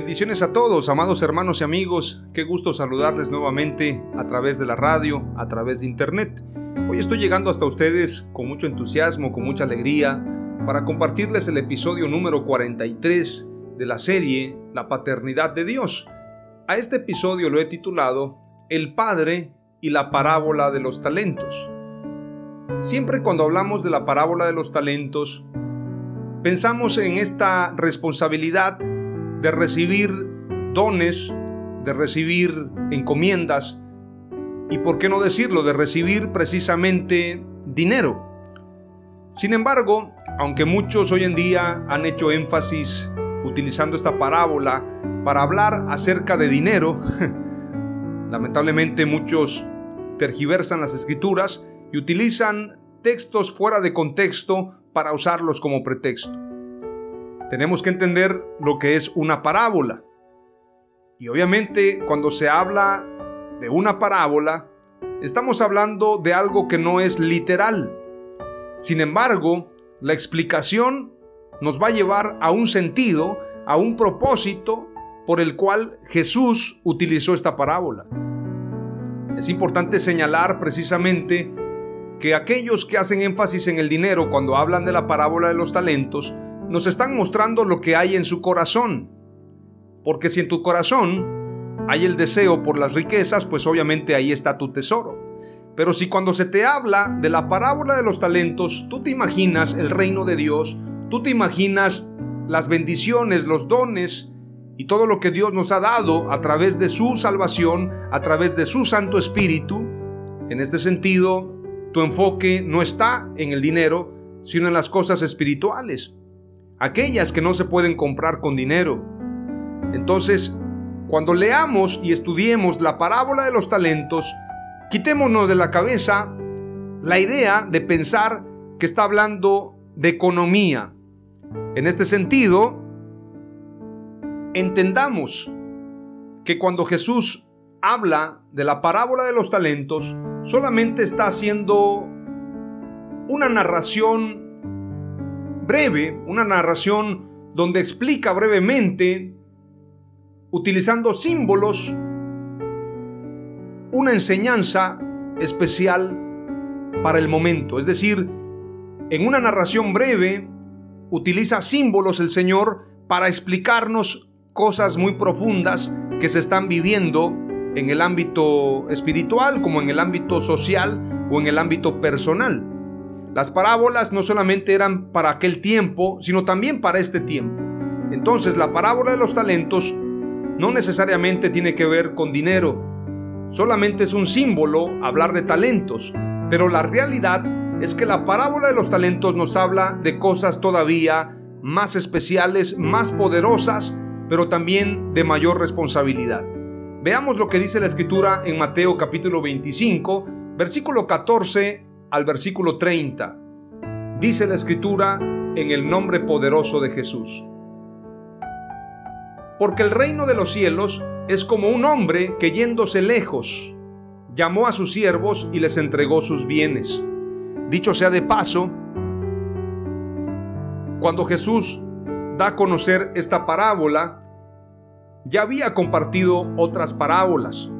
Bendiciones a todos, amados hermanos y amigos. Qué gusto saludarles nuevamente a través de la radio, a través de internet. Hoy estoy llegando hasta ustedes con mucho entusiasmo, con mucha alegría, para compartirles el episodio número 43 de la serie La Paternidad de Dios. A este episodio lo he titulado El Padre y la Parábola de los Talentos. Siempre cuando hablamos de la parábola de los talentos, pensamos en esta responsabilidad de recibir dones, de recibir encomiendas y, por qué no decirlo, de recibir precisamente dinero. Sin embargo, aunque muchos hoy en día han hecho énfasis utilizando esta parábola para hablar acerca de dinero, lamentablemente muchos tergiversan las escrituras y utilizan textos fuera de contexto para usarlos como pretexto tenemos que entender lo que es una parábola. Y obviamente cuando se habla de una parábola, estamos hablando de algo que no es literal. Sin embargo, la explicación nos va a llevar a un sentido, a un propósito por el cual Jesús utilizó esta parábola. Es importante señalar precisamente que aquellos que hacen énfasis en el dinero cuando hablan de la parábola de los talentos, nos están mostrando lo que hay en su corazón. Porque si en tu corazón hay el deseo por las riquezas, pues obviamente ahí está tu tesoro. Pero si cuando se te habla de la parábola de los talentos, tú te imaginas el reino de Dios, tú te imaginas las bendiciones, los dones y todo lo que Dios nos ha dado a través de su salvación, a través de su Santo Espíritu, en este sentido, tu enfoque no está en el dinero, sino en las cosas espirituales aquellas que no se pueden comprar con dinero. Entonces, cuando leamos y estudiemos la parábola de los talentos, quitémonos de la cabeza la idea de pensar que está hablando de economía. En este sentido, entendamos que cuando Jesús habla de la parábola de los talentos, solamente está haciendo una narración breve, una narración donde explica brevemente, utilizando símbolos, una enseñanza especial para el momento. Es decir, en una narración breve, utiliza símbolos el Señor para explicarnos cosas muy profundas que se están viviendo en el ámbito espiritual como en el ámbito social o en el ámbito personal. Las parábolas no solamente eran para aquel tiempo, sino también para este tiempo. Entonces la parábola de los talentos no necesariamente tiene que ver con dinero. Solamente es un símbolo hablar de talentos. Pero la realidad es que la parábola de los talentos nos habla de cosas todavía más especiales, más poderosas, pero también de mayor responsabilidad. Veamos lo que dice la escritura en Mateo capítulo 25, versículo 14 al versículo 30. Dice la escritura en el nombre poderoso de Jesús. Porque el reino de los cielos es como un hombre que yéndose lejos, llamó a sus siervos y les entregó sus bienes. Dicho sea de paso, cuando Jesús da a conocer esta parábola, ya había compartido otras parábolas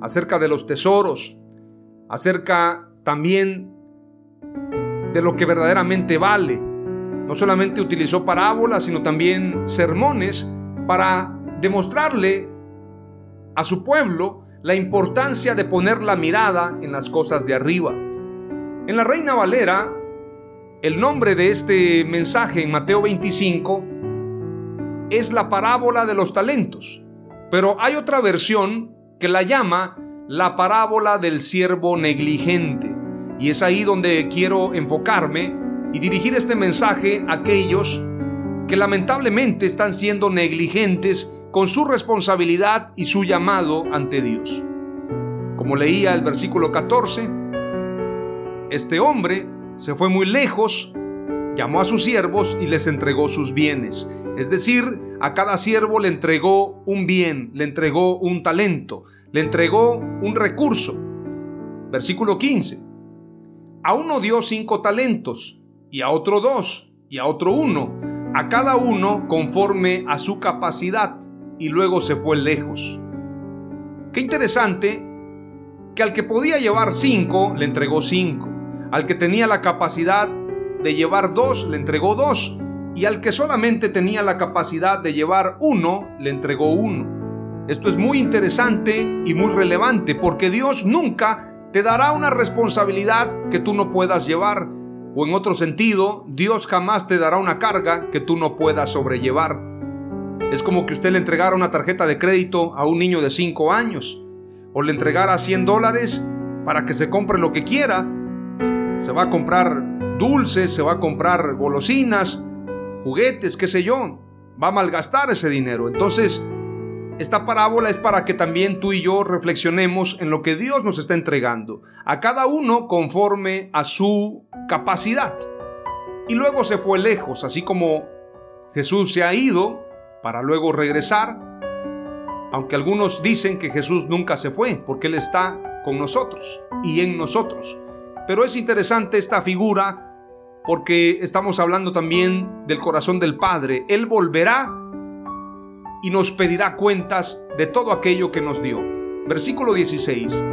acerca de los tesoros, acerca también de lo que verdaderamente vale. No solamente utilizó parábolas, sino también sermones para demostrarle a su pueblo la importancia de poner la mirada en las cosas de arriba. En la Reina Valera, el nombre de este mensaje en Mateo 25 es la parábola de los talentos, pero hay otra versión que la llama la parábola del siervo negligente. Y es ahí donde quiero enfocarme y dirigir este mensaje a aquellos que lamentablemente están siendo negligentes con su responsabilidad y su llamado ante Dios. Como leía el versículo 14, este hombre se fue muy lejos, llamó a sus siervos y les entregó sus bienes. Es decir, a cada siervo le entregó un bien, le entregó un talento, le entregó un recurso. Versículo 15. A uno dio cinco talentos, y a otro dos, y a otro uno, a cada uno conforme a su capacidad, y luego se fue lejos. Qué interesante que al que podía llevar cinco, le entregó cinco. Al que tenía la capacidad de llevar dos, le entregó dos y al que solamente tenía la capacidad de llevar uno, le entregó uno. Esto es muy interesante y muy relevante porque Dios nunca te dará una responsabilidad que tú no puedas llevar. O en otro sentido, Dios jamás te dará una carga que tú no puedas sobrellevar. Es como que usted le entregara una tarjeta de crédito a un niño de 5 años o le entregara 100 dólares para que se compre lo que quiera. Se va a comprar dulces, se va a comprar golosinas, juguetes, qué sé yo, va a malgastar ese dinero. Entonces, esta parábola es para que también tú y yo reflexionemos en lo que Dios nos está entregando, a cada uno conforme a su capacidad. Y luego se fue lejos, así como Jesús se ha ido para luego regresar, aunque algunos dicen que Jesús nunca se fue, porque Él está con nosotros y en nosotros. Pero es interesante esta figura porque estamos hablando también del corazón del Padre. Él volverá y nos pedirá cuentas de todo aquello que nos dio. Versículo 16.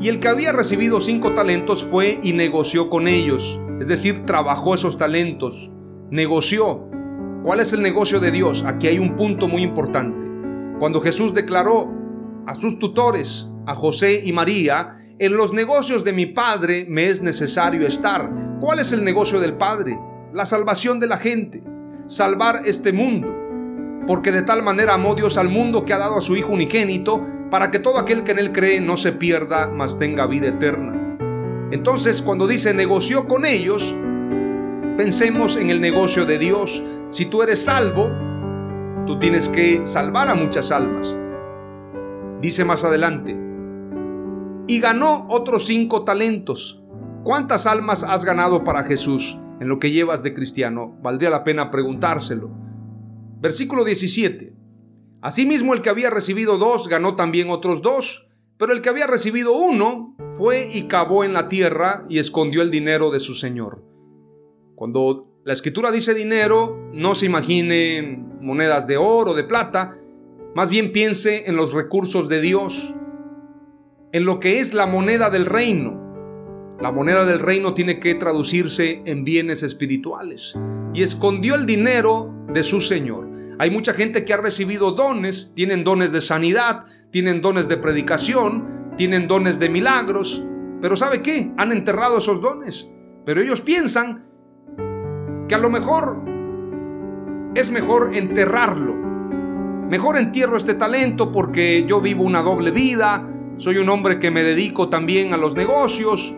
Y el que había recibido cinco talentos fue y negoció con ellos, es decir, trabajó esos talentos, negoció. ¿Cuál es el negocio de Dios? Aquí hay un punto muy importante. Cuando Jesús declaró a sus tutores, a José y María, en los negocios de mi Padre me es necesario estar. ¿Cuál es el negocio del Padre? La salvación de la gente, salvar este mundo. Porque de tal manera amó Dios al mundo que ha dado a su Hijo unigénito, para que todo aquel que en él cree no se pierda, mas tenga vida eterna. Entonces, cuando dice negoció con ellos, pensemos en el negocio de Dios. Si tú eres salvo, tú tienes que salvar a muchas almas. Dice más adelante, y ganó otros cinco talentos. ¿Cuántas almas has ganado para Jesús en lo que llevas de cristiano? Valdría la pena preguntárselo. Versículo 17. Asimismo el que había recibido dos ganó también otros dos, pero el que había recibido uno fue y cavó en la tierra y escondió el dinero de su señor. Cuando la escritura dice dinero, no se imagine monedas de oro, o de plata, más bien piense en los recursos de Dios, en lo que es la moneda del reino. La moneda del reino tiene que traducirse en bienes espirituales. Y escondió el dinero de su Señor. Hay mucha gente que ha recibido dones, tienen dones de sanidad, tienen dones de predicación, tienen dones de milagros. Pero ¿sabe qué? Han enterrado esos dones. Pero ellos piensan que a lo mejor es mejor enterrarlo. Mejor entierro este talento porque yo vivo una doble vida, soy un hombre que me dedico también a los negocios,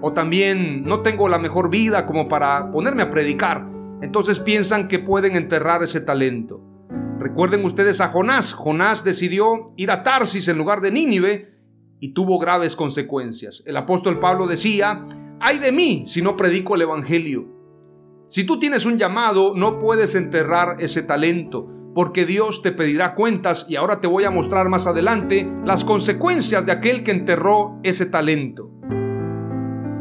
o también no tengo la mejor vida como para ponerme a predicar. Entonces piensan que pueden enterrar ese talento. Recuerden ustedes a Jonás. Jonás decidió ir a Tarsis en lugar de Nínive y tuvo graves consecuencias. El apóstol Pablo decía, ay de mí si no predico el Evangelio. Si tú tienes un llamado, no puedes enterrar ese talento porque Dios te pedirá cuentas y ahora te voy a mostrar más adelante las consecuencias de aquel que enterró ese talento.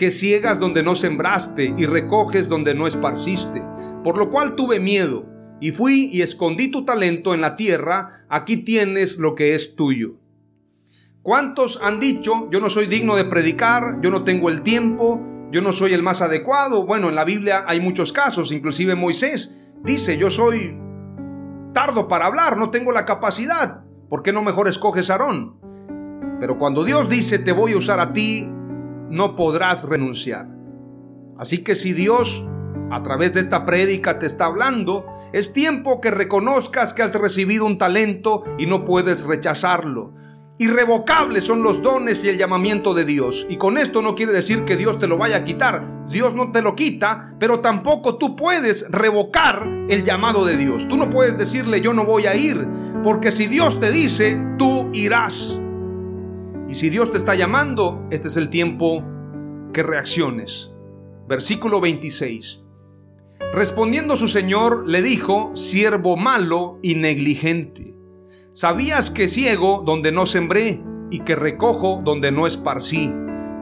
que ciegas donde no sembraste y recoges donde no esparciste, por lo cual tuve miedo, y fui y escondí tu talento en la tierra, aquí tienes lo que es tuyo. ¿Cuántos han dicho, yo no soy digno de predicar, yo no tengo el tiempo, yo no soy el más adecuado? Bueno, en la Biblia hay muchos casos, inclusive Moisés dice, yo soy tardo para hablar, no tengo la capacidad. ¿Por qué no mejor escoges a Aarón? Pero cuando Dios dice, te voy a usar a ti, no podrás renunciar. Así que si Dios a través de esta prédica te está hablando, es tiempo que reconozcas que has recibido un talento y no puedes rechazarlo. Irrevocables son los dones y el llamamiento de Dios. Y con esto no quiere decir que Dios te lo vaya a quitar. Dios no te lo quita, pero tampoco tú puedes revocar el llamado de Dios. Tú no puedes decirle yo no voy a ir, porque si Dios te dice, tú irás. Y si Dios te está llamando, este es el tiempo que reacciones. Versículo 26. Respondiendo su señor, le dijo, siervo malo y negligente. Sabías que ciego donde no sembré y que recojo donde no esparcí.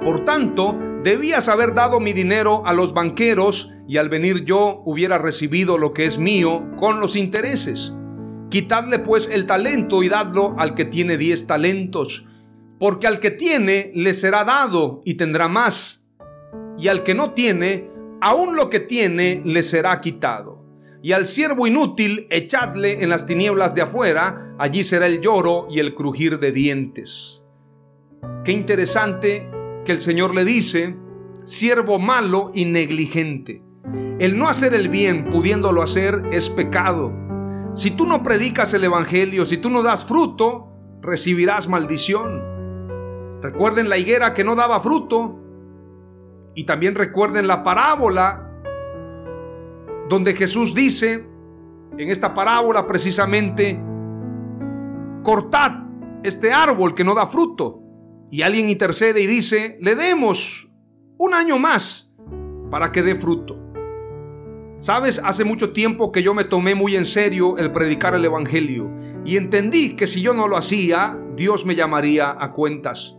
Por tanto, debías haber dado mi dinero a los banqueros y al venir yo hubiera recibido lo que es mío con los intereses. Quitadle pues el talento y dadlo al que tiene diez talentos, porque al que tiene le será dado y tendrá más, y al que no tiene, aún lo que tiene le será quitado y al siervo inútil echadle en las tinieblas de afuera, allí será el lloro y el crujir de dientes. Qué interesante que el Señor le dice, siervo malo y negligente. El no hacer el bien pudiéndolo hacer es pecado. Si tú no predicas el Evangelio, si tú no das fruto, recibirás maldición. Recuerden la higuera que no daba fruto. Y también recuerden la parábola donde Jesús dice en esta parábola precisamente, cortad este árbol que no da fruto. Y alguien intercede y dice, le demos un año más para que dé fruto. Sabes, hace mucho tiempo que yo me tomé muy en serio el predicar el Evangelio y entendí que si yo no lo hacía, Dios me llamaría a cuentas.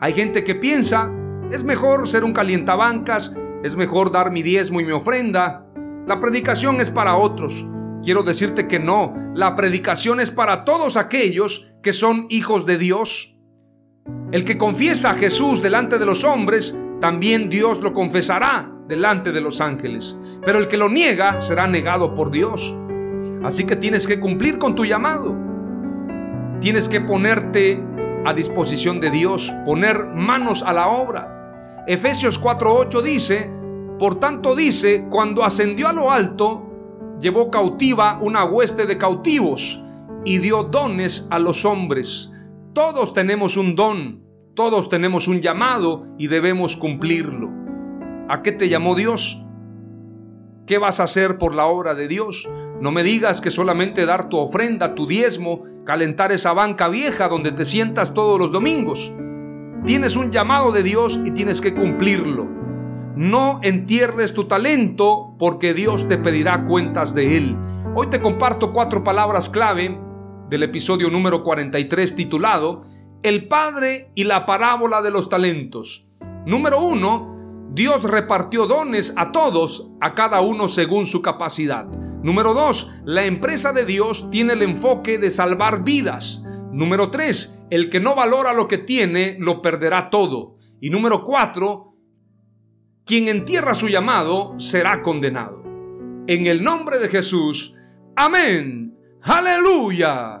Hay gente que piensa, es mejor ser un calientabancas, es mejor dar mi diezmo y mi ofrenda, la predicación es para otros. Quiero decirte que no, la predicación es para todos aquellos que son hijos de Dios. El que confiesa a Jesús delante de los hombres, también Dios lo confesará delante de los ángeles. Pero el que lo niega será negado por Dios. Así que tienes que cumplir con tu llamado. Tienes que ponerte a disposición de Dios, poner manos a la obra. Efesios 4:8 dice, por tanto dice, cuando ascendió a lo alto, llevó cautiva una hueste de cautivos y dio dones a los hombres. Todos tenemos un don, todos tenemos un llamado y debemos cumplirlo. ¿A qué te llamó Dios? ¿Qué vas a hacer por la obra de Dios? No me digas que solamente dar tu ofrenda, tu diezmo, calentar esa banca vieja donde te sientas todos los domingos. Tienes un llamado de Dios y tienes que cumplirlo. No entierres tu talento porque Dios te pedirá cuentas de él. Hoy te comparto cuatro palabras clave del episodio número 43 titulado El Padre y la parábola de los talentos. Número uno, Dios repartió dones a todos, a cada uno según su capacidad. Número dos, la empresa de Dios tiene el enfoque de salvar vidas. Número tres, el que no valora lo que tiene, lo perderá todo. Y número cuatro, quien entierra su llamado será condenado. En el nombre de Jesús, amén. Aleluya.